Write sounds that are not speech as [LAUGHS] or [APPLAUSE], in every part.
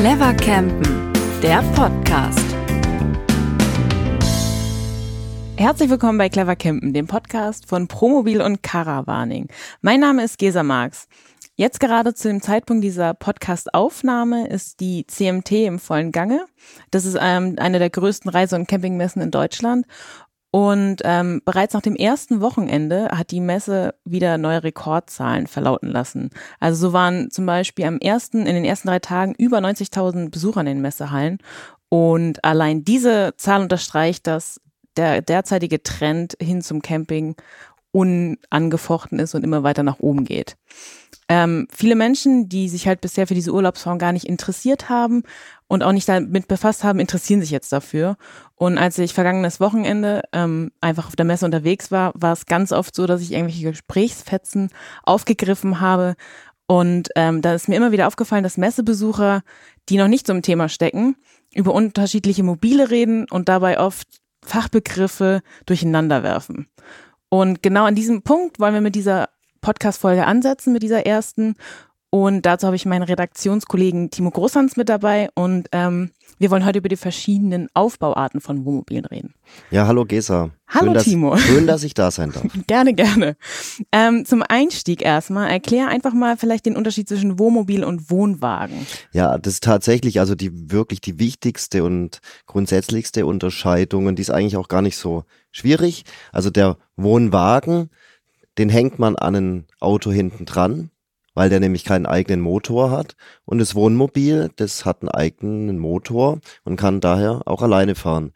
Clever Campen, der Podcast. Herzlich willkommen bei Clever Campen, dem Podcast von Promobil und Caravaning. Mein Name ist Gesa Marx. Jetzt gerade zu dem Zeitpunkt dieser Podcast-Aufnahme ist die CMT im vollen Gange. Das ist ähm, eine der größten Reise- und Campingmessen in Deutschland. Und ähm, bereits nach dem ersten Wochenende hat die Messe wieder neue Rekordzahlen verlauten lassen. Also so waren zum Beispiel am ersten, in den ersten drei Tagen über 90.000 Besucher in den Messehallen. Und allein diese Zahl unterstreicht, dass der derzeitige Trend hin zum Camping unangefochten ist und immer weiter nach oben geht. Ähm, viele Menschen, die sich halt bisher für diese Urlaubsform gar nicht interessiert haben und auch nicht damit befasst haben, interessieren sich jetzt dafür. Und als ich vergangenes Wochenende ähm, einfach auf der Messe unterwegs war, war es ganz oft so, dass ich irgendwelche Gesprächsfetzen aufgegriffen habe. Und ähm, da ist mir immer wieder aufgefallen, dass Messebesucher, die noch nicht zum Thema stecken, über unterschiedliche Mobile reden und dabei oft Fachbegriffe durcheinander werfen. Und genau an diesem Punkt wollen wir mit dieser Podcast-Folge ansetzen, mit dieser ersten. Und dazu habe ich meinen Redaktionskollegen Timo Großhans mit dabei und ähm, wir wollen heute über die verschiedenen Aufbauarten von Wohnmobilen reden. Ja, hallo Gesa. Hallo schön, dass, Timo. [LAUGHS] Schön, dass ich da sein darf. gerne, gerne. Ähm, zum Einstieg erstmal, erklär einfach mal vielleicht den Unterschied zwischen Wohnmobil und Wohnwagen. Ja, das ist tatsächlich also die wirklich die wichtigste und grundsätzlichste Unterscheidung und die ist eigentlich auch gar nicht so schwierig. Also der Wohnwagen, den hängt man an ein Auto hinten dran weil der nämlich keinen eigenen Motor hat. Und das Wohnmobil, das hat einen eigenen Motor und kann daher auch alleine fahren.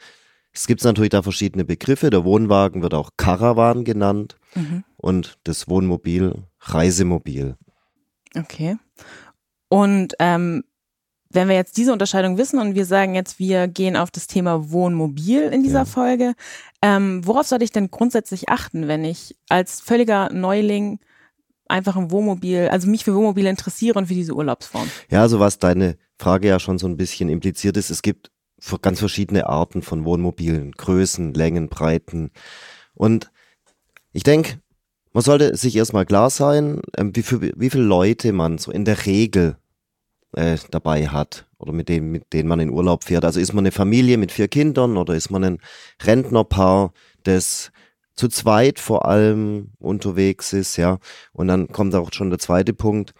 Es gibt natürlich da verschiedene Begriffe. Der Wohnwagen wird auch Caravan genannt mhm. und das Wohnmobil Reisemobil. Okay. Und ähm, wenn wir jetzt diese Unterscheidung wissen und wir sagen jetzt, wir gehen auf das Thema Wohnmobil in dieser ja. Folge, ähm, worauf sollte ich denn grundsätzlich achten, wenn ich als völliger Neuling einfach ein Wohnmobil, also mich für Wohnmobile interessiere und für diese Urlaubsform. Ja, also was deine Frage ja schon so ein bisschen impliziert ist, es gibt ganz verschiedene Arten von Wohnmobilen, Größen, Längen, Breiten. Und ich denke, man sollte sich erstmal klar sein, ähm, wie, für, wie viele Leute man so in der Regel äh, dabei hat oder mit denen, mit denen man in Urlaub fährt. Also ist man eine Familie mit vier Kindern oder ist man ein Rentnerpaar, das zu zweit vor allem unterwegs ist, ja. Und dann kommt auch schon der zweite Punkt.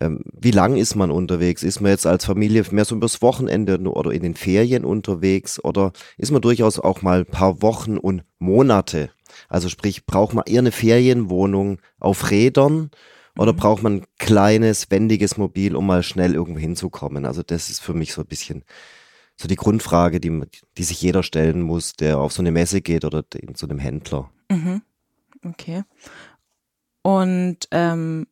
Ähm, wie lang ist man unterwegs? Ist man jetzt als Familie mehr so übers Wochenende oder in den Ferien unterwegs oder ist man durchaus auch mal ein paar Wochen und Monate? Also sprich, braucht man eher eine Ferienwohnung auf Rädern oder mhm. braucht man ein kleines, wendiges Mobil, um mal schnell irgendwo hinzukommen? Also das ist für mich so ein bisschen so die Grundfrage, die, die sich jeder stellen muss, der auf so eine Messe geht oder zu einem Händler. Mhm. Okay. Und ähm,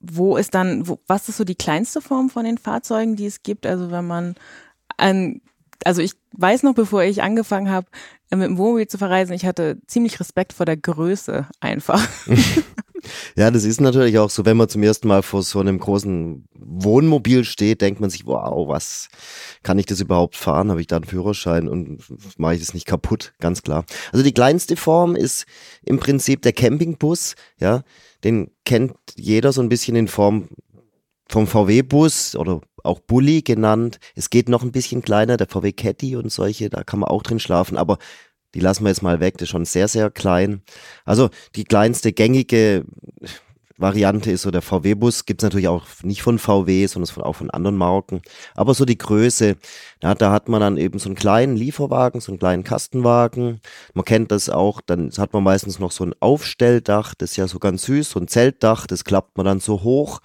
wo ist dann, wo, was ist so die kleinste Form von den Fahrzeugen, die es gibt? Also wenn man ein, also ich weiß noch, bevor ich angefangen habe, mit dem Wohnmobil zu verreisen, ich hatte ziemlich Respekt vor der Größe einfach. [LAUGHS] [LAUGHS] Ja, das ist natürlich auch so, wenn man zum ersten Mal vor so einem großen Wohnmobil steht, denkt man sich, wow, was kann ich das überhaupt fahren? Habe ich da einen Führerschein und mache ich das nicht kaputt? Ganz klar. Also die kleinste Form ist im Prinzip der Campingbus, ja, den kennt jeder so ein bisschen in Form vom VW-Bus oder auch Bulli genannt. Es geht noch ein bisschen kleiner, der VW Caddy und solche, da kann man auch drin schlafen, aber die lassen wir jetzt mal weg, das ist schon sehr, sehr klein. Also die kleinste gängige Variante ist so der VW-Bus, gibt's natürlich auch nicht von VW, sondern auch von anderen Marken. Aber so die Größe, ja, da hat man dann eben so einen kleinen Lieferwagen, so einen kleinen Kastenwagen. Man kennt das auch, dann hat man meistens noch so ein Aufstelldach, das ist ja so ganz süß, so ein Zeltdach, das klappt man dann so hoch.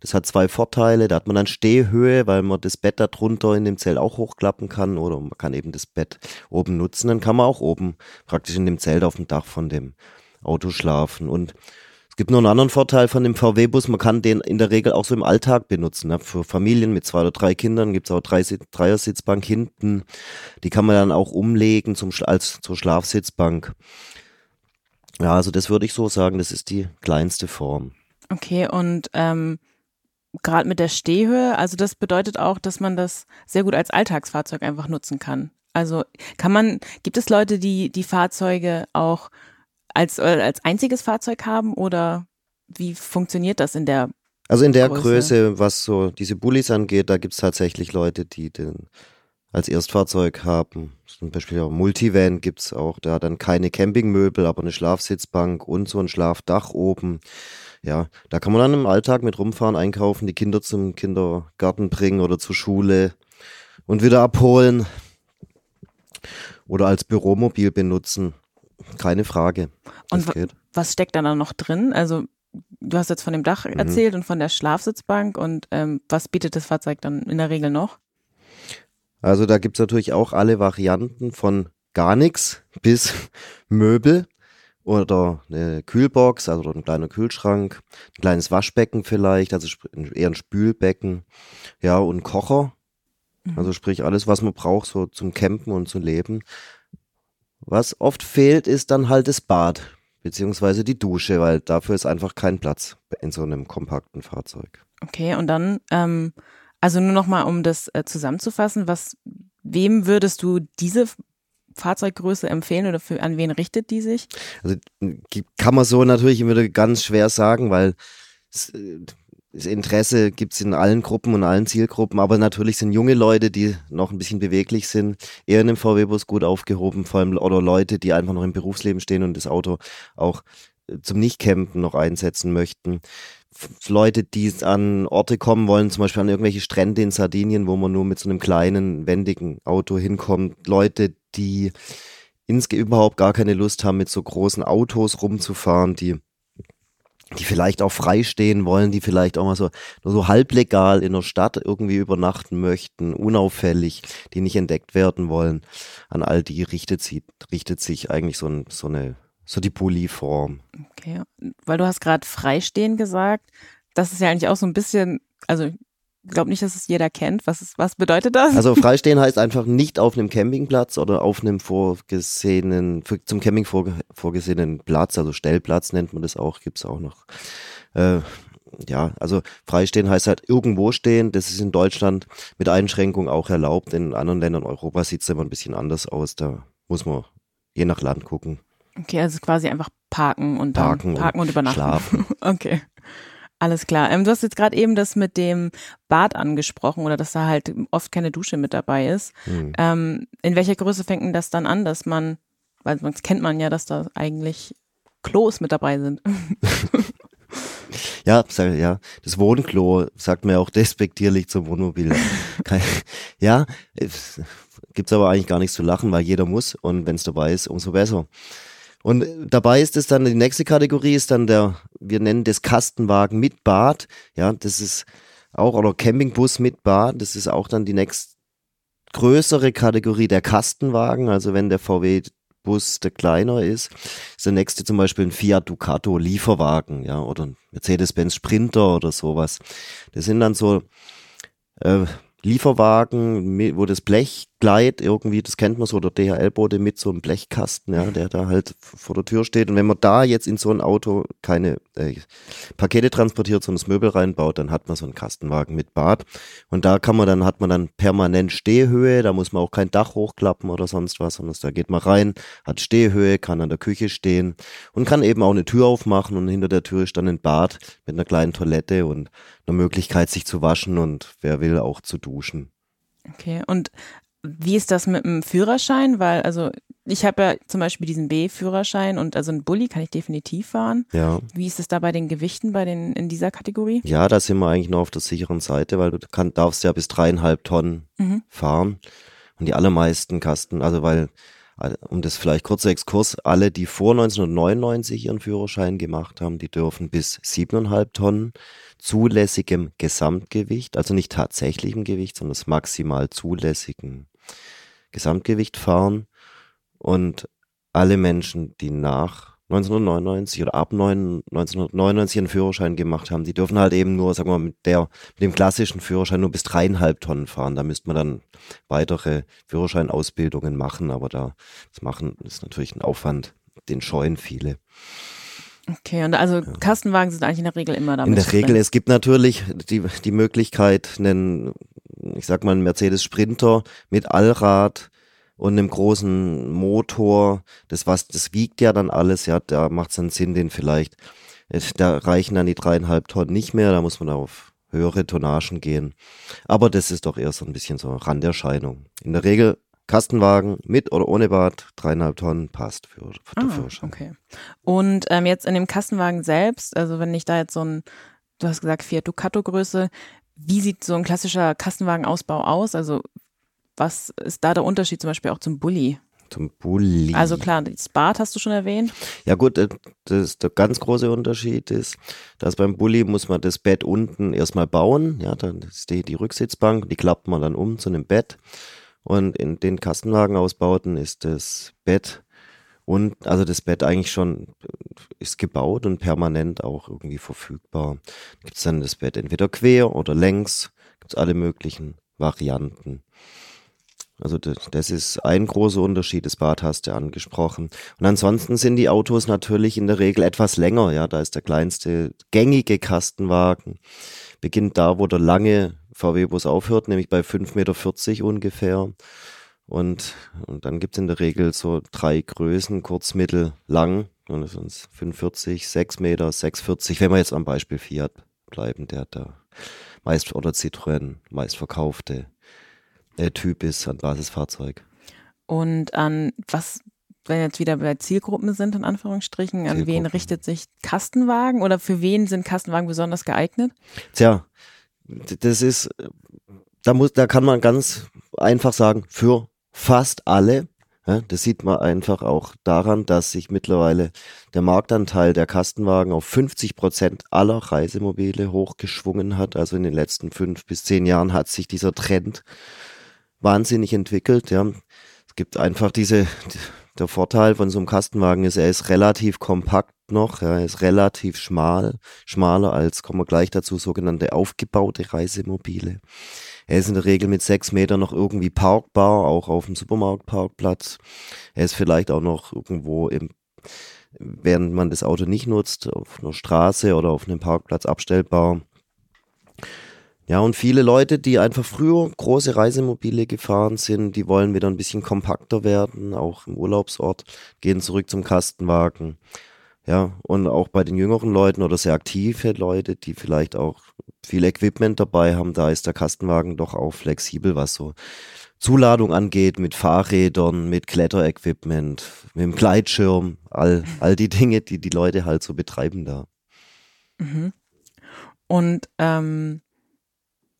Das hat zwei Vorteile. Da hat man dann Stehhöhe, weil man das Bett da drunter in dem Zelt auch hochklappen kann oder man kann eben das Bett oben nutzen. Dann kann man auch oben praktisch in dem Zelt auf dem Dach von dem Auto schlafen. Und es gibt noch einen anderen Vorteil von dem VW-Bus. Man kann den in der Regel auch so im Alltag benutzen. Für Familien mit zwei oder drei Kindern gibt es auch drei, Dreiersitzbank hinten. Die kann man dann auch umlegen zum, als zur Schlafsitzbank. Ja, also das würde ich so sagen, das ist die kleinste Form. Okay, und ähm, gerade mit der Stehhöhe, also das bedeutet auch, dass man das sehr gut als Alltagsfahrzeug einfach nutzen kann. Also kann man, gibt es Leute, die die Fahrzeuge auch als, als einziges Fahrzeug haben oder wie funktioniert das in der Also in der Größe. Größe, was so diese Bullis angeht, da gibt's tatsächlich Leute, die den als Erstfahrzeug haben. Zum Beispiel auch Multivan gibt's auch, da dann keine Campingmöbel, aber eine Schlafsitzbank und so ein Schlafdach oben. Ja, da kann man dann im Alltag mit rumfahren, einkaufen, die Kinder zum Kindergarten bringen oder zur Schule und wieder abholen oder als Büromobil benutzen. Keine Frage. Und. Was steckt da dann noch drin? Also du hast jetzt von dem Dach Mhm. erzählt und von der Schlafsitzbank und ähm, was bietet das Fahrzeug dann in der Regel noch? Also da gibt's natürlich auch alle Varianten von gar nichts bis [LAUGHS] Möbel oder eine Kühlbox, also ein kleiner Kühlschrank, ein kleines Waschbecken vielleicht, also eher ein Spülbecken, ja, und Kocher. Also sprich alles, was man braucht, so zum Campen und zum Leben. Was oft fehlt, ist dann halt das Bad, beziehungsweise die Dusche, weil dafür ist einfach kein Platz in so einem kompakten Fahrzeug. Okay, und dann, ähm, also nur nochmal, um das äh, zusammenzufassen, was, wem würdest du diese Fahrzeuggröße empfehlen oder für, an wen richtet die sich? Also kann man so natürlich immer ganz schwer sagen, weil es, äh, das Interesse gibt's in allen Gruppen und allen Zielgruppen, aber natürlich sind junge Leute, die noch ein bisschen beweglich sind, eher in einem VW-Bus gut aufgehoben, vor allem oder Leute, die einfach noch im Berufsleben stehen und das Auto auch äh, zum Nicht-Campen noch einsetzen möchten. Leute, die an Orte kommen wollen, zum Beispiel an irgendwelche Strände in Sardinien, wo man nur mit so einem kleinen, wendigen Auto hinkommt. Leute, die überhaupt gar keine Lust haben, mit so großen Autos rumzufahren, die die vielleicht auch frei stehen wollen, die vielleicht auch mal so, nur so halblegal in der Stadt irgendwie übernachten möchten, unauffällig, die nicht entdeckt werden wollen. An all die richtet, sie, richtet sich eigentlich so, ein, so eine, so die Bulli-Form. Okay, weil du hast gerade freistehen gesagt. Das ist ja eigentlich auch so ein bisschen, also glaube nicht, dass es jeder kennt. Was, ist, was bedeutet das? Also [LAUGHS] freistehen heißt einfach nicht auf einem Campingplatz oder auf einem vorgesehenen, für, zum Camping vorge, vorgesehenen Platz, also Stellplatz nennt man das auch, gibt's auch noch. Äh, ja, also freistehen heißt halt irgendwo stehen. Das ist in Deutschland mit Einschränkung auch erlaubt. In anderen Ländern Europas sieht es immer ein bisschen anders aus. Da muss man je nach Land gucken. Okay, also quasi einfach parken und dann Parken und parken und, übernachten. schlafen. [LAUGHS] Okay. Alles klar. Ähm, du hast jetzt gerade eben das mit dem Bad angesprochen oder dass da halt oft keine Dusche mit dabei ist. Hm. Ähm, in welcher Größe fängt denn das dann an, dass man, weil das kennt man ja, dass da eigentlich Klos mit dabei sind. [LAUGHS] Ja, sag, ja, das Wohnklo sagt man ja auch despektierlich zum Wohnmobil. [LAUGHS] Ja, es gibt's aber eigentlich gar nichts zu lachen, weil jeder muss und wenn es dabei ist, umso besser. Und dabei ist es dann, die nächste Kategorie ist dann der, wir nennen das Kastenwagen mit Bad. Ja, das ist auch, oder Campingbus mit Bad, das ist auch dann die nächst größere Kategorie der Kastenwagen. Also wenn der VW Bus der kleiner ist, ist der nächste zum Beispiel ein Fiat Ducato Lieferwagen, ja, oder ein Mercedes-Benz Sprinter oder sowas. Das sind dann so äh, Lieferwagen, wo das Blech gleitet irgendwie, das kennt man so, der DHL-Bote mit so einem Blechkasten, ja, der da halt vor der Tür steht. Und wenn man da jetzt in so ein Auto keine äh, Pakete transportiert, sondern das Möbel reinbaut, dann hat man so einen Kastenwagen mit Bad. Und da kann man dann, hat man dann permanent Stehhöhe, da muss man auch kein Dach hochklappen oder sonst was, sondern da geht man rein, hat Stehhöhe, kann an der Küche stehen und kann eben auch eine Tür aufmachen und hinter der Tür ist dann ein Bad mit einer kleinen Toilette und einer Möglichkeit, sich zu waschen und wer will auch zu duschen. Okay, und wie ist das mit dem Führerschein? Weil, also ich habe ja zum Beispiel diesen B-Führerschein und also einen Bulli kann ich definitiv fahren. Ja. Wie ist es da bei den Gewichten bei den in dieser Kategorie? Ja, da sind wir eigentlich noch auf der sicheren Seite, weil du kann, darfst ja bis dreieinhalb Tonnen Mhm. fahren. Und die allermeisten Kasten, also weil, um das vielleicht kurzer Exkurs, alle, die vor 1999 ihren Führerschein gemacht haben, die dürfen bis siebeneinhalb Tonnen zulässigem Gesamtgewicht, also nicht tatsächlichem Gewicht, sondern das maximal zulässigen Gesamtgewicht fahren. Und alle Menschen, die nach 1999 oder ab 9 1999 einen Führerschein gemacht haben, die dürfen halt eben nur, sagen wir mal, mit der, mit dem klassischen Führerschein nur bis dreieinhalb Tonnen fahren. Da müsste man dann weitere Führerscheinausbildungen machen, aber da, das machen, ist natürlich ein Aufwand, den scheuen viele. Okay, und also Kastenwagen sind eigentlich in der Regel immer damit In der Regel, drin. es gibt natürlich die, die Möglichkeit, einen, ich sag mal, einen Mercedes Sprinter mit Allrad und einem großen Motor, das was, das wiegt ja dann alles, ja, da macht es dann Sinn, den vielleicht Da reichen dann die dreieinhalb Tonnen nicht mehr, da muss man auf höhere Tonnagen gehen. Aber das ist doch eher so ein bisschen so eine Randerscheinung. In der Regel Kastenwagen mit oder ohne Bad, dreieinhalb Tonnen passt für, für ah, Führerschein. Okay. Und ähm, jetzt in dem Kastenwagen selbst, also wenn ich da jetzt so ein, du hast gesagt Fiat Ducato Größe, wie sieht so ein klassischer Kastenwagenausbau aus? Also was ist da der Unterschied zum Beispiel auch zum Bulli? Zum Bulli. Also klar, das Bad hast du schon erwähnt. Ja gut, äh, das, der ganz große Unterschied ist, dass beim Bulli muss man das Bett unten erstmal bauen. Ja, dann ist die, die Rücksitzbank, die klappt man dann um zu einem Bett. Und in den Kastenwagenausbauten ist das Bett und also das Bett eigentlich schon ist gebaut und permanent auch irgendwie verfügbar. Gibt es dann das Bett entweder quer oder längs, gibt es alle möglichen Varianten. Also das, das ist ein großer Unterschied, das Bad hast du angesprochen. Und ansonsten sind die Autos natürlich in der Regel etwas länger, ja, da ist der kleinste gängige Kastenwagen, beginnt da, wo der lange VW-Bus aufhört, nämlich bei 5,40 Meter ungefähr. Und, und dann gibt es in der Regel so drei Größen, kurz, mittel, lang. Und das sind 45, 6 Meter, 6,40, wenn wir jetzt am Beispiel Fiat bleiben, der da meist oder Citroën meist verkaufte der Typ ist an Basisfahrzeug. Und an was, wenn wir jetzt wieder bei Zielgruppen sind, in Anführungsstrichen, an wen richtet sich Kastenwagen oder für wen sind Kastenwagen besonders geeignet? Tja, das ist, da muss, da kann man ganz einfach sagen, für fast alle. Das sieht man einfach auch daran, dass sich mittlerweile der Marktanteil der Kastenwagen auf 50 Prozent aller Reisemobile hochgeschwungen hat. Also in den letzten fünf bis zehn Jahren hat sich dieser Trend wahnsinnig entwickelt. Ja. Es gibt einfach diese, der Vorteil von so einem Kastenwagen ist, er ist relativ kompakt noch, ja, er ist relativ schmal, schmaler als, kommen wir gleich dazu, sogenannte aufgebaute Reisemobile. Er ist in der Regel mit sechs Metern noch irgendwie parkbar, auch auf dem Supermarktparkplatz. Er ist vielleicht auch noch irgendwo im, während man das Auto nicht nutzt, auf einer Straße oder auf einem Parkplatz abstellbar. Ja, und viele Leute, die einfach früher große Reisemobile gefahren sind, die wollen wieder ein bisschen kompakter werden, auch im Urlaubsort, gehen zurück zum Kastenwagen. Ja, und auch bei den jüngeren Leuten oder sehr aktive Leute, die vielleicht auch viel Equipment dabei haben, da ist der Kastenwagen doch auch flexibel, was so Zuladung angeht, mit Fahrrädern, mit Kletterequipment, mit dem Gleitschirm, all, all die Dinge, die die Leute halt so betreiben da. Mhm. Und ähm,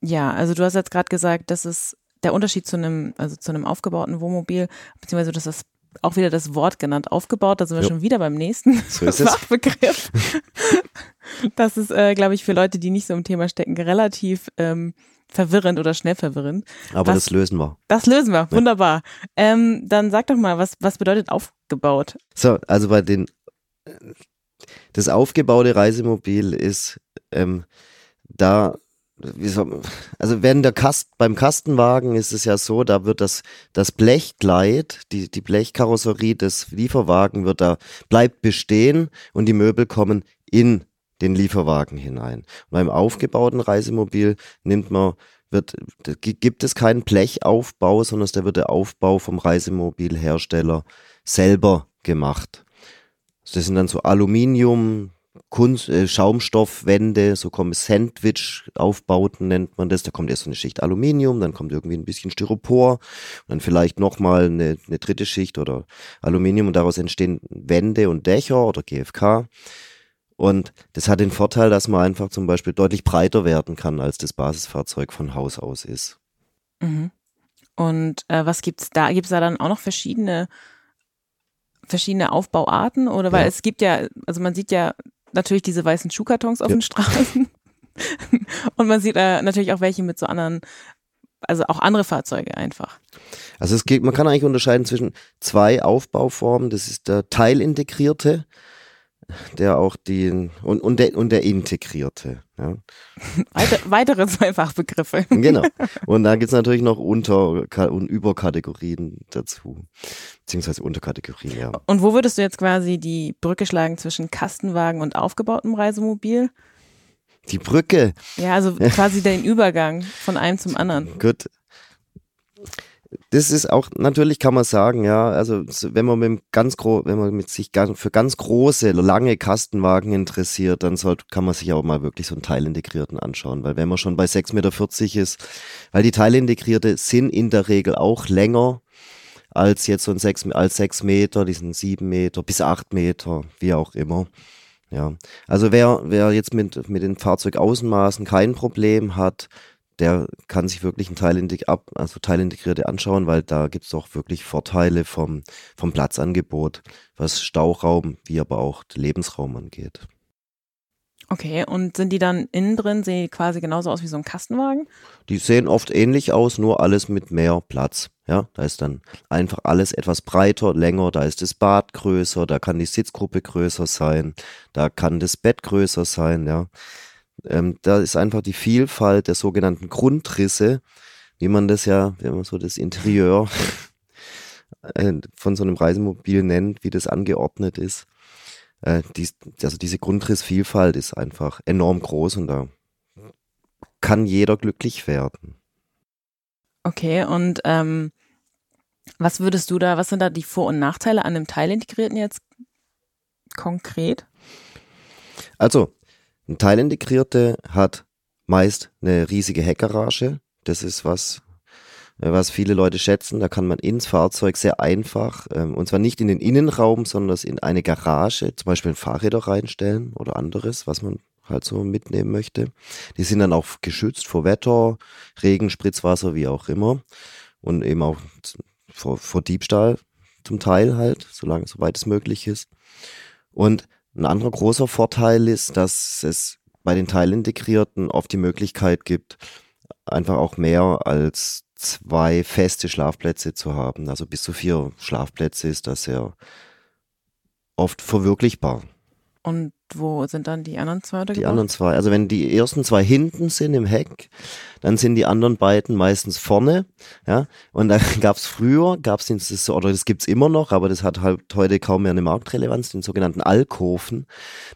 ja, also du hast jetzt gerade gesagt, dass es der Unterschied zu einem, also zu einem aufgebauten Wohnmobil, beziehungsweise das ist auch wieder das Wort genannt, aufgebaut, da sind wir jo. schon wieder beim nächsten [LAUGHS] so Fachbegriff. [LAUGHS] das ist, äh, glaube ich, für Leute, die nicht so im Thema stecken, relativ ähm, verwirrend oder schnell verwirrend. Aber was, das lösen wir. Das lösen wir, wunderbar. Ja. Ähm, dann sag doch mal, was, was bedeutet aufgebaut? So, also bei den, das aufgebaute Reisemobil ist ähm, da soll, also wenn der Kast, beim Kastenwagen ist es ja so, da wird das, das Blechgleit, die, die Blechkarosserie des Lieferwagen wird da, bleibt bestehen und die Möbel kommen in den Lieferwagen hinein. Und beim aufgebauten Reisemobil nimmt man, wird, gibt es keinen Blechaufbau, sondern da wird der Aufbau vom Reisemobilhersteller selber gemacht. Das sind dann so Aluminium, Kunst, äh, Schaumstoffwände, so kommen Sandwich-Aufbauten nennt man das. Da kommt erst so eine Schicht Aluminium, dann kommt irgendwie ein bisschen Styropor und dann vielleicht nochmal eine, eine dritte Schicht oder Aluminium und daraus entstehen Wände und Dächer oder GFK. Und das hat den Vorteil, dass man einfach zum Beispiel deutlich breiter werden kann, als das Basisfahrzeug von Haus aus ist. Mhm. Und äh, was gibt's da? Gibt's da dann auch noch verschiedene verschiedene Aufbauarten oder weil ja. es gibt ja, also man sieht ja natürlich diese weißen Schuhkartons auf ja. den Straßen. [LAUGHS] Und man sieht äh, natürlich auch welche mit so anderen, also auch andere Fahrzeuge einfach. Also es geht, man kann eigentlich unterscheiden zwischen zwei Aufbauformen. Das ist der teilintegrierte, der auch den und, und, der, und der integrierte. Ja. [LAUGHS] Weiter, weitere zwei Fachbegriffe. Genau. [LAUGHS] Und da gibt es natürlich noch Unter- und Überkategorien dazu. Beziehungsweise Unterkategorien, ja. Und wo würdest du jetzt quasi die Brücke schlagen zwischen Kastenwagen und aufgebautem Reisemobil? Die Brücke. Ja, also quasi [LAUGHS] den Übergang von einem zum anderen. Gut. Das ist auch, natürlich kann man sagen, ja, also wenn man mit ganz gro wenn man mit sich für ganz große, lange Kastenwagen interessiert, dann sollte, kann man sich auch mal wirklich so einen teilintegrierten anschauen, weil wenn man schon bei 6,40 Meter ist, weil die Teilintegrierte sind in der Regel auch länger als jetzt so ein 6, als 6 Meter, die sind 7 Meter bis 8 Meter, wie auch immer. Ja, also wer, wer jetzt mit, mit den Fahrzeugaußenmaßen kein Problem hat, der kann sich wirklich ein Teilintegri ab, also Teilintegrierte anschauen, weil da gibt es auch wirklich Vorteile vom, vom Platzangebot, was Stauraum wie aber auch Lebensraum angeht. Okay, und sind die dann innen drin, sehen die quasi genauso aus wie so ein Kastenwagen? Die sehen oft ähnlich aus, nur alles mit mehr Platz. Ja, da ist dann einfach alles etwas breiter, länger, da ist das Bad größer, da kann die Sitzgruppe größer sein, da kann das Bett größer sein, ja. Ähm, da ist einfach die Vielfalt der sogenannten Grundrisse, wie man das ja, wenn man so das Interieur [LAUGHS] äh, von so einem Reisemobil nennt, wie das angeordnet ist. Äh, dies, also diese Grundrissvielfalt ist einfach enorm groß und da kann jeder glücklich werden. Okay, und ähm, was würdest du da, was sind da die Vor- und Nachteile an dem Teilintegrierten jetzt konkret? Also, ein Teilintegrierte hat meist eine riesige Heckgarage. Das ist was, äh, was viele Leute schätzen. Da kann man ins Fahrzeug sehr einfach, ähm, und zwar nicht in den Innenraum, sondern in eine Garage, zum Beispiel ein Fahrräder reinstellen oder anderes, was man halt so mitnehmen möchte. Die sind dann auch geschützt vor Wetter, Regen, Spritzwasser, wie auch immer. Und eben auch vor, vor Diebstahl zum Teil halt, solange, soweit es möglich ist. Und ein anderer großer Vorteil ist, dass es bei den Teilintegrierten oft die Möglichkeit gibt, einfach auch mehr als zwei feste Schlafplätze zu haben. Also bis zu vier Schlafplätze ist das sehr oft verwirklichbar. Und wo sind dann die anderen zwei? Die anderen zwei. Also wenn die ersten zwei hinten sind im Heck, dann sind die anderen beiden meistens vorne. Ja, und da [LAUGHS] gab es früher, gab es oder das gibt's immer noch, aber das hat halt heute kaum mehr eine Marktrelevanz, den sogenannten Alkoven.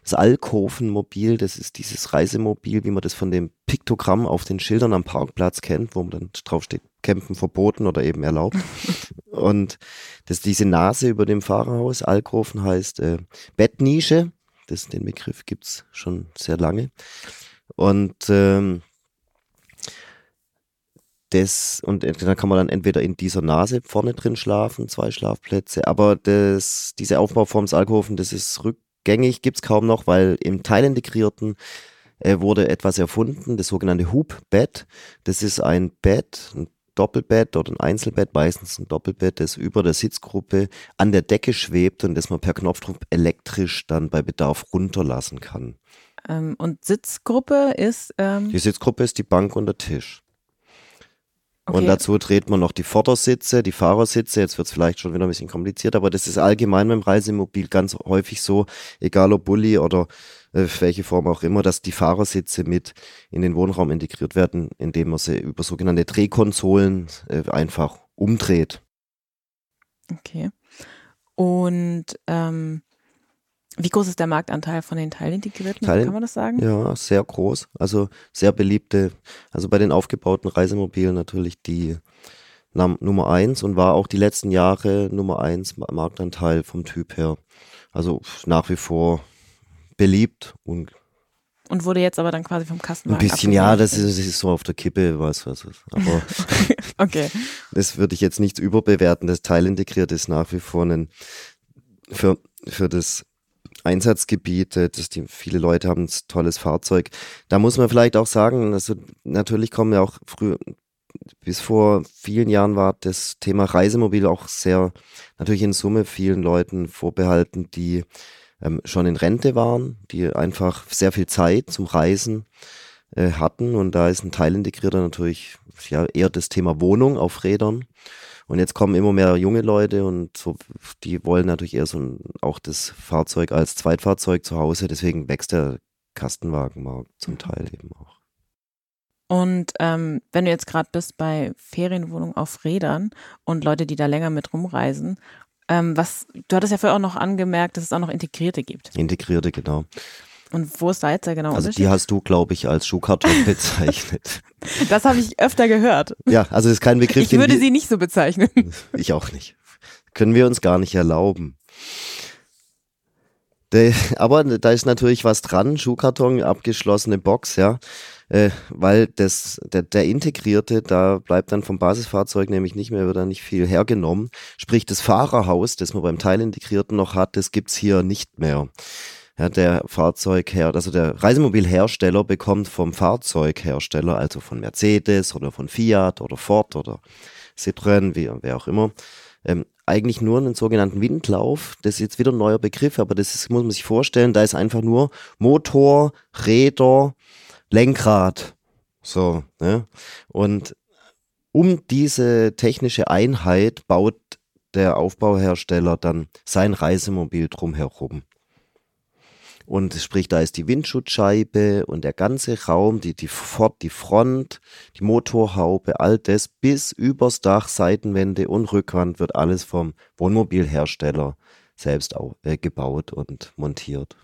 Das Alkovenmobil, das ist dieses Reisemobil, wie man das von dem Piktogramm auf den Schildern am Parkplatz kennt, wo man dann drauf steht, Campen verboten oder eben erlaubt. [LAUGHS] und das diese Nase über dem Fahrerhaus, Alkoven heißt äh, Bettnische das, den Begriff gibt's schon sehr lange. Und ähm, das, und da kann man dann entweder in dieser Nase vorne drin schlafen, zwei Schlafplätze, aber das, diese Aufbauform des Alkoven, das ist rückgängig, gibt's kaum noch, weil im Teilintegrierten äh, wurde etwas erfunden, das sogenannte Hub-Bett. Das ist ein Bett, ein Doppelbett oder ein Einzelbett, meistens ein Doppelbett, das über der Sitzgruppe an der Decke schwebt und das man per Knopfdruck elektrisch dann bei Bedarf runterlassen kann. Ähm, und Sitzgruppe ist? Ähm die Sitzgruppe ist die Bank und der Tisch. Okay. Und dazu dreht man noch die Vordersitze, die Fahrersitze. Jetzt wird es vielleicht schon wieder ein bisschen kompliziert, aber das ist allgemein beim Reisemobil ganz häufig so, egal ob Bulli oder äh, welche Form auch immer, dass die Fahrersitze mit in den Wohnraum integriert werden, indem man sie über sogenannte Drehkonsolen äh, einfach umdreht. Okay. Und ähm, wie groß ist der Marktanteil von den Teilintegrierten? Teil, Kann man das sagen? Ja, sehr groß. Also sehr beliebte, also bei den aufgebauten Reisemobilen natürlich die Nummer eins und war auch die letzten Jahre Nummer eins Marktanteil vom Typ her. Also nach wie vor beliebt und und wurde jetzt aber dann quasi vom Kastenwagen. Ein bisschen, ja, das ist, das ist, so auf der Kippe, was, was, aber [LAUGHS] okay. das würde ich jetzt nicht überbewerten. Das Teil integriert ist nach wie vor ein, für, für das Einsatzgebiet, dass die, viele Leute haben ein tolles Fahrzeug. Da muss man vielleicht auch sagen, also natürlich kommen ja auch früher, bis vor vielen Jahren war das Thema Reisemobil auch sehr, natürlich in Summe vielen Leuten vorbehalten, die ähm, schon in Rente waren, die einfach sehr viel Zeit zum Reisen äh, hatten. Und da ist ein Teilintegrierter natürlich ja, eher das Thema Wohnung auf Rädern. Und jetzt kommen immer mehr junge Leute und so, die wollen natürlich eher so ein, auch das Fahrzeug als Zweitfahrzeug zu Hause. Deswegen wächst der Kastenwagenmarkt zum. Teil eben auch. Und ähm, wenn du jetzt gerade bist bei Ferienwohnungen auf Rädern und Leute, die da länger mit rumreisen ähm, was, du hattest ja vorher auch noch angemerkt, dass es auch noch Integrierte gibt. Integrierte, genau. Und wo ist da jetzt der genaue Also die hast du, glaube ich, als Schuhkarton [LAUGHS] bezeichnet. das habe ich öfter gehört. ja, also das ist kein Begriff, Ich würde sie nicht so bezeichnen. [LAUGHS] ich auch nicht. Können wir uns gar nicht erlauben. De, aber da ist natürlich was dran, Schuhkarton, abgeschlossene Box, ja. Äh, weil das, der, der integrierte, da bleibt dann vom Basisfahrzeug nämlich nicht mehr, wird da nicht viel hergenommen. Sprich, das Fahrerhaus, das man beim Teilintegrierten noch hat, das gibt's hier nicht mehr. Ja, der Fahrzeugher, also der Reisemobilhersteller bekommt vom Fahrzeughersteller, also von Mercedes oder von Fiat oder Ford oder Citroën, wie, wer auch immer, ähm, eigentlich nur einen sogenannten Windlauf. Das ist jetzt wieder ein neuer Begriff, aber das ist, muss man sich vorstellen, da ist einfach nur Motor, Räder, Lenkrad. So, ne? Und um diese technische Einheit baut der Aufbauhersteller dann sein Reisemobil drumherum. Und sprich, da ist die Windschutzscheibe und der ganze Raum, die, die, Fort, die Front, die Motorhaube, all das bis übers Dach, Seitenwände und Rückwand wird alles vom Wohnmobilhersteller selbst au, äh, gebaut und montiert.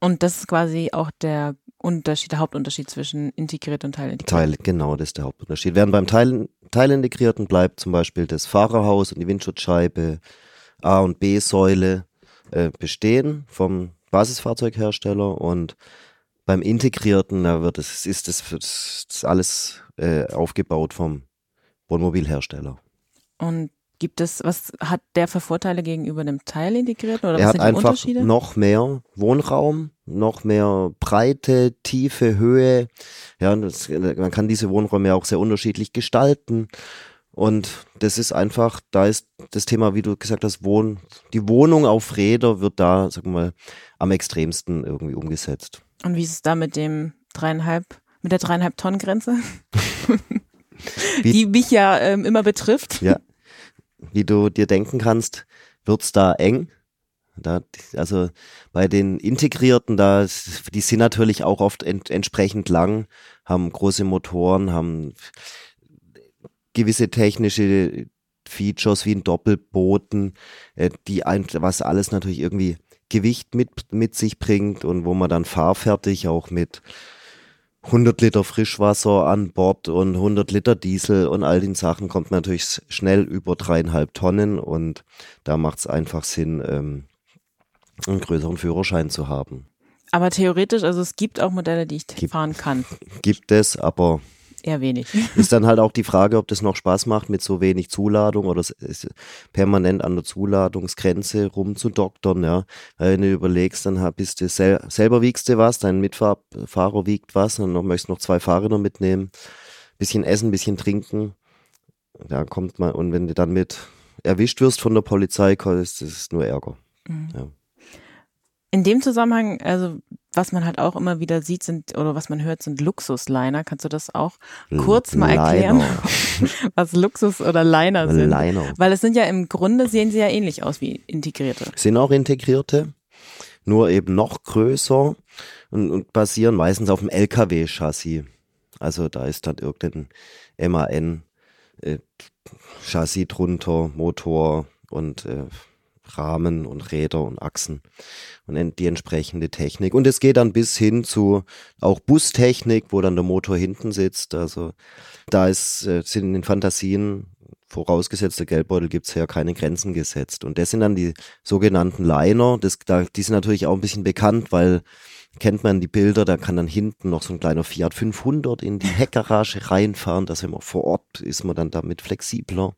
Und das ist quasi auch der Unterschied, der Hauptunterschied zwischen integriert und teilintegriert. Teil, genau, das ist der Hauptunterschied. Während beim Teil, Teilintegrierten bleibt zum Beispiel das Fahrerhaus und die Windschutzscheibe, A- und B-Säule äh, bestehen vom Basisfahrzeughersteller und beim Integrierten, da wird es, ist das, das ist alles äh, aufgebaut vom Wohnmobilhersteller. Und gibt es, was hat der für Vorteile gegenüber dem teilintegrierten oder er was hat sind die einfach Unterschiede? noch mehr Wohnraum, noch mehr Breite, Tiefe, Höhe. Ja, das, man kann diese Wohnräume auch sehr unterschiedlich gestalten. Und das ist einfach, da ist das Thema, wie du gesagt hast, Wohn, die Wohnung auf Räder wird da, sagen wir mal, am extremsten irgendwie umgesetzt. Und wie ist es da mit dem dreieinhalb, mit der dreieinhalb Tonnen Grenze? [LAUGHS] Die mich ja ähm, immer betrifft. Ja. Wie du dir denken kannst, wird's da eng. Da, also bei den Integrierten, da, die sind natürlich auch oft ent, entsprechend lang, haben große Motoren, haben gewisse technische Features wie ein Doppelboden, äh, die ein, was alles natürlich irgendwie Gewicht mit, mit sich bringt und wo man dann fahrfertig auch mit 100 Liter Frischwasser an Bord und 100 Liter Diesel und all den Sachen kommt man natürlich schnell über dreieinhalb Tonnen und da macht es einfach Sinn, ähm, einen größeren Führerschein zu haben. Aber theoretisch, also es gibt auch Modelle, die ich Gibt- fahren kann. [LAUGHS] Gibt es, aber Eher wenig. [LAUGHS] ist dann halt auch die Frage, ob das noch Spaß macht mit so wenig Zuladung oder permanent an der Zuladungsgrenze rumzudoktern, ja. Wenn du überlegst, dann bist du sel selber wiegst du was, dein Mitfahrer wiegt was und dann möchtest noch zwei Fahrräder mitnehmen, bisschen essen, bisschen trinken. Da kommt man, und wenn du dann mit erwischt wirst von der Polizei, ist das nur Ärger. Ja. In dem Zusammenhang, also was man halt auch immer wieder sieht, sind oder was man hört, sind Luxusliner. Kannst du das auch kurz mal erklären, Liner. [LAUGHS] was Luxus oder Liner sind? Liner. Weil es sind ja im Grunde sehen sie ja ähnlich aus wie integrierte. sind auch integrierte, nur eben noch größer und, und basieren meistens auf dem LKW-Chassis. Also da ist dann irgendein MAN-Chassis drunter, Motor und äh, Rahmen und Räder und Achsen und die entsprechende Technik. Und es geht dann bis hin zu auch Bustechnik, wo dann der Motor hinten sitzt. Also da ist, äh, sind in den Fantasien vorausgesetzt, der Geldbeutel gibt's ja keine Grenzen gesetzt. Und das sind dann die sogenannten Liner. Das, da, die sind natürlich auch ein bisschen bekannt, weil kennt man die Bilder, da kann dann hinten noch so ein kleiner Fiat 500 in die Heckgarage reinfahren, wenn man vor Ort ist, man dann damit flexibler.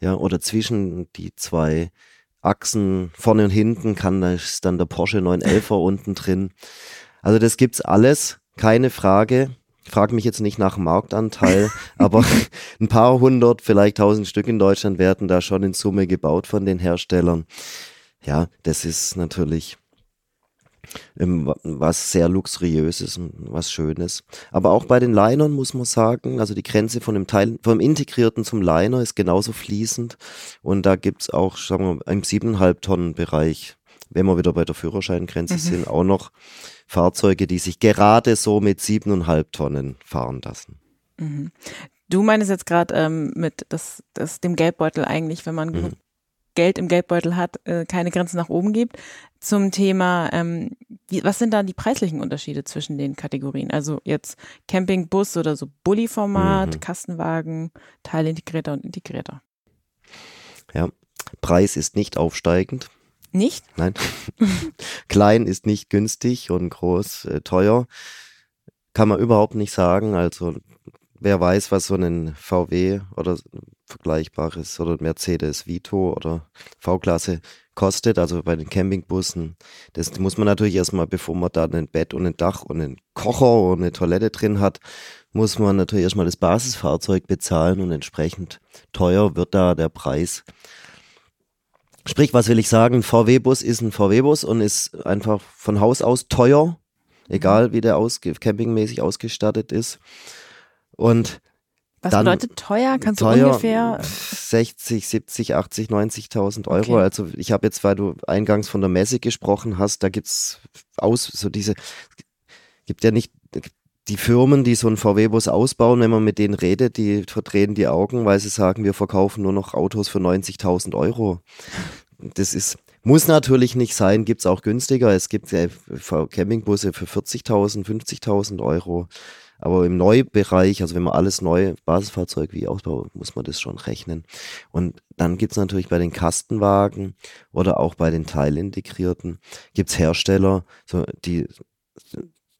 Ja, oder zwischen die zwei Achsen vorne und hinten kann da ist dann der Porsche 911er unten drin. Also das gibt's alles, keine Frage. Ich frage mich jetzt nicht nach Marktanteil, [LAUGHS] aber [LAUGHS] ein paar hundert, vielleicht tausend Stück in Deutschland werden da schon in Summe gebaut von den Herstellern. Ja, das ist natürlich was sehr luxuriöses, und was Schönes. Aber auch bei den Linern muss man sagen, also die Grenze von dem Teil, vom Integrierten zum Liner ist genauso fließend. Und da gibt's auch, sagen wir, im siebeneinhalb Tonnen Bereich, wenn wir wieder bei der Führerscheingrenze sind, auch noch Fahrzeuge, die sich gerade so mit siebeneinhalb Tonnen fahren lassen. Mhm. Du meinst jetzt gerade ähm, mit das, das, dem Geldbeutel eigentlich, wenn man genug Geld im Geldbeutel hat, äh, keine Grenzen nach oben gibt. Zum Thema, ähm, wie, was sind da die preislichen Unterschiede zwischen den Kategorien? Also jetzt Campingbus oder so Bulli-Format, Mhm. Kastenwagen, Teilintegrierter und Integrierter. Ja. Preis ist nicht aufsteigend. Nicht? Nein. [LAUGHS] [LAUGHS] Klein ist nicht günstig und groß äh, teuer. Kann man überhaupt nicht sagen. Also wer weiß, was so ein VW oder vergleichbares oder Mercedes Vito oder V-Klasse kostet, also bei den Campingbussen, das muss man natürlich erstmal, bevor man da ein Bett und ein Dach und einen Kocher und eine Toilette drin hat, muss man natürlich erstmal das Basisfahrzeug bezahlen und entsprechend teuer wird da der Preis. Sprich, was will ich sagen? VW-Bus ist ein VW-Bus und ist einfach von Haus aus teuer, egal wie der ausge campingmäßig ausgestattet ist. Und Was Dann bedeutet teuer? Kannst teuer du ungefähr 60, 70, 80, 90.000 Euro. Okay. Also ich habe jetzt, weil du eingangs von der Messe gesprochen hast, da gibt's aus so diese gibt ja nicht die Firmen, die so einen VW-Bus ausbauen, wenn man mit denen redet, die verdrehen die Augen, weil sie sagen, wir verkaufen nur noch Autos für 90.000 Euro. Das ist muss natürlich nicht sein, gibt's auch günstiger. Es gibt ja Campingbusse für 40.000, 50.000 Euro. Aber im Neubereich, also wenn man alles neu, Basisfahrzeug wie ausbaut, muss man das schon rechnen. Und dann gibt's natürlich bei den Kastenwagen oder auch bei den Teilintegrierten, gibt's Hersteller, so die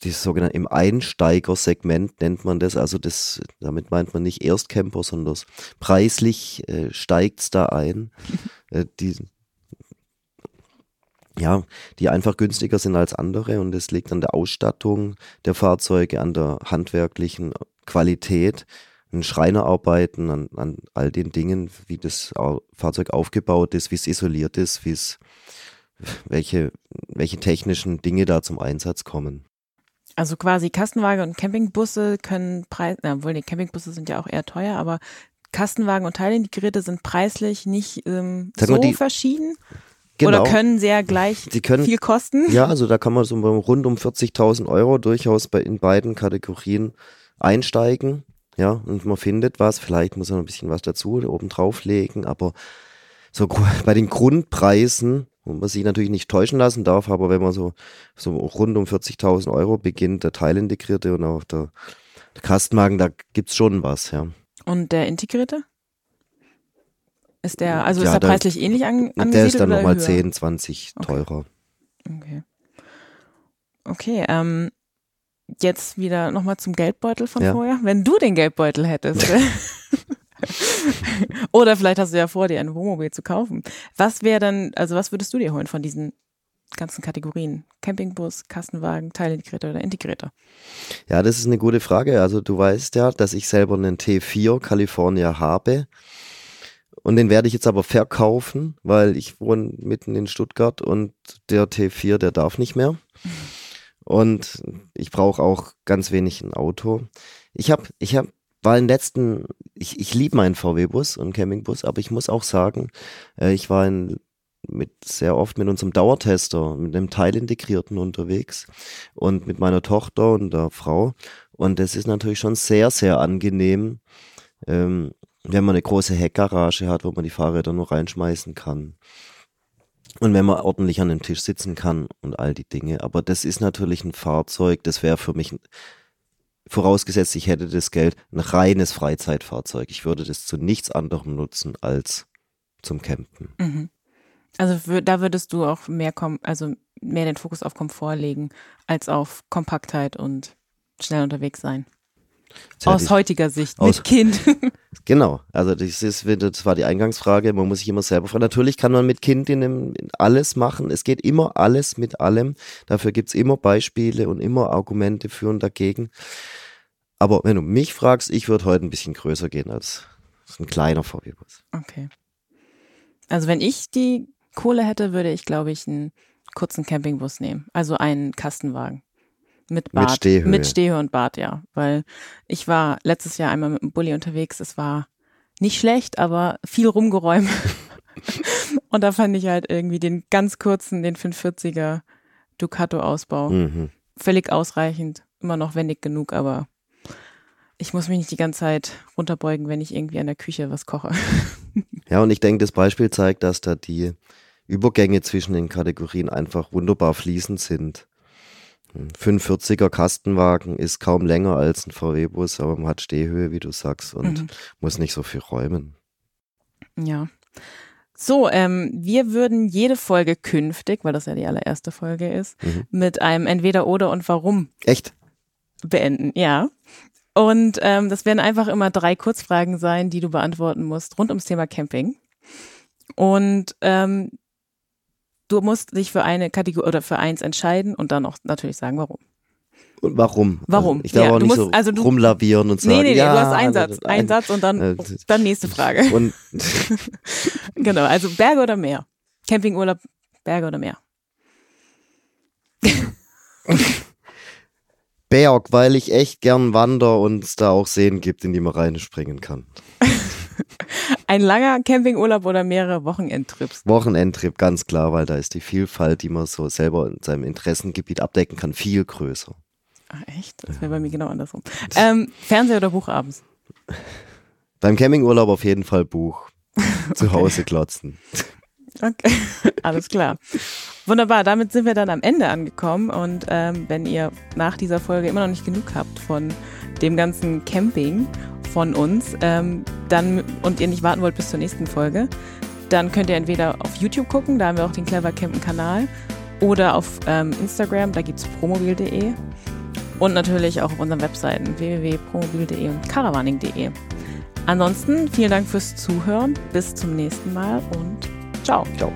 die sogenannte im Einsteigersegment nennt man das, also das, damit meint man nicht Erstcamper, sondern das preislich äh, steigt's da ein. [LAUGHS] äh, die, ja, die einfach günstiger sind als andere und es liegt an der Ausstattung der Fahrzeuge, an der handwerklichen Qualität, an Schreinerarbeiten, an, an all den Dingen, wie das Fahrzeug aufgebaut ist, wie es isoliert ist, wie es welche, welche technischen Dinge da zum Einsatz kommen. Also quasi Kastenwagen und Campingbusse können Preis, na, obwohl die Campingbusse sind ja auch eher teuer, aber Kastenwagen und Teilintegrierte sind preislich nicht ähm, so die- verschieden Genau. oder können sehr gleich Sie können, viel kosten. ja, also da kann man so rund um 40.000 Euro durchaus bei, in beiden Kategorien einsteigen. Ja, und man findet was, vielleicht muss man ein bisschen was dazu oben drauflegen, aber so [LAUGHS] bei den Grundpreisen, wo man sich natürlich nicht täuschen lassen darf, aber wenn man so, so rund um 40.000 Euro beginnt, der Teilintegrierte und auch der, der Kastenwagen, da gibt's schon was, ja. Und der Integrierte? Ist der, also Ja, ist der preislich ähnlich an, angesiedelt Der ist dann nochmal höher? 10, 20 Okay. teurer. Okay. Okay, ähm, jetzt wieder nochmal zum Geldbeutel von Ja. vorher. Wenn du den Geldbeutel hättest. [LAUGHS] Oder vielleicht hast du ja vor, dir ein Wohnmobil zu kaufen. Was wäre dann, also was würdest du dir holen von diesen ganzen Kategorien? Campingbus, Kastenwagen, Teilintegrierter oder Integrierter? Ja, das ist eine gute Frage. Also du weißt ja, dass ich selber einen T4 California habe. Und den werde ich jetzt aber verkaufen, weil ich wohne mitten in Stuttgart und der T4, der darf nicht mehr. Und ich brauche auch ganz wenig ein Auto. Ich habe, ich habe, war in letzten, ich, ich liebe meinen VW-Bus und Campingbus, aber ich muss auch sagen, äh, ich war in, mit sehr oft mit unserem Dauertester, mit einem Teilintegrierten unterwegs und mit meiner Tochter und der Frau. Und es ist natürlich schon sehr, sehr angenehm, ähm, wenn man eine große Heckgarage hat, wo man die Fahrräder nur reinschmeißen kann. Und wenn man ordentlich an dem Tisch sitzen kann und all die Dinge. Aber das ist natürlich ein Fahrzeug, das wäre für mich, vorausgesetzt, ich hätte das Geld, ein reines Freizeitfahrzeug. Ich würde das zu nichts anderem nutzen als zum Campen. Mhm. Also wür- da würdest du auch mehr kom also mehr den Fokus auf Komfort legen, als auf Kompaktheit und schnell unterwegs sein. Aus ich- heutiger Sicht, aus- mit Kind. [LAUGHS] Genau, also das ist das war die Eingangsfrage, man muss sich immer selber fragen. Natürlich kann man mit Kind in dem, alles machen, es geht immer alles mit allem, dafür gibt's immer Beispiele und immer Argumente für und dagegen. Aber wenn du mich fragst, ich würde heute ein bisschen größer gehen als ein kleiner VW-Bus. Okay. Also wenn ich die Kohle hätte, würde ich, glaube ich, einen kurzen Campingbus nehmen. Also einen Kastenwagen. Mit Bad. Stehhöhe. Mit Stehhöhe und Bad, ja. Weil ich war letztes Jahr einmal mit dem Bulli unterwegs. Es war nicht schlecht, aber viel rumgeräumt. [LAUGHS] und da fand ich halt irgendwie den ganz kurzen, den 540er Ducato-Ausbau Mhm. völlig ausreichend. Immer noch wendig genug, aber ich muss mich nicht die ganze Zeit runterbeugen, wenn ich irgendwie an der Küche was koche. [LAUGHS] Ja, und ich denke, das Beispiel zeigt, dass da die Übergänge zwischen den Kategorien einfach wunderbar fließend sind. Ein 45er Kastenwagen ist kaum länger als ein VW-Bus, aber man hat Stehhöhe, wie du sagst, und Mhm. muss nicht so viel räumen. Ja. So, ähm, wir würden jede Folge künftig, weil das ja die allererste Folge ist, Mhm. mit einem Entweder oder und warum Echt? beenden, ja. Und ähm, das werden einfach immer drei Kurzfragen sein, die du beantworten musst rund ums Thema Camping. Und ähm, du musst dich für eine Kategorie oder für eins entscheiden und dann auch natürlich sagen, warum. Und warum? Warum? Also ich darf Ja, auch nicht musst- so also du- rumlavieren und sagen, nee, nee, nee, ja, du hast einen Satz, einen Satz und dann, [LAUGHS] dann nächste Frage. Und [LAUGHS] Genau, also Berge oder Meer? Campingurlaub, Berge oder Meer? [LAUGHS] Berg, weil ich echt gern wander und es da auch Seen gibt, in die man reinspringen kann. Ein langer Campingurlaub oder mehrere Wochenendtrips? Wochenendtrip, ganz klar, weil da ist die Vielfalt, die man so selber in seinem Interessengebiet abdecken kann, viel größer. Ach, echt? Das wäre bei mir genau andersrum. Ähm, Fernseher oder Buch abends? [LAUGHS] Beim Campingurlaub auf jeden Fall Buch. [LAUGHS] Zu Hause klotzen. Okay, [LAUGHS] alles klar. Wunderbar, damit sind wir dann am Ende angekommen und ähm, wenn ihr nach dieser Folge immer noch nicht genug habt von dem ganzen Camping von uns ähm, dann und ihr nicht warten wollt bis zur nächsten Folge, dann könnt ihr entweder auf YouTube gucken, da haben wir auch den Clever Campen Kanal oder auf ähm, Instagram, da gibt's promobil.de und natürlich auch auf unseren Webseiten www.promobil.de und caravaning.de. Ansonsten vielen Dank fürs Zuhören, bis zum nächsten Mal und ciao. Ciao.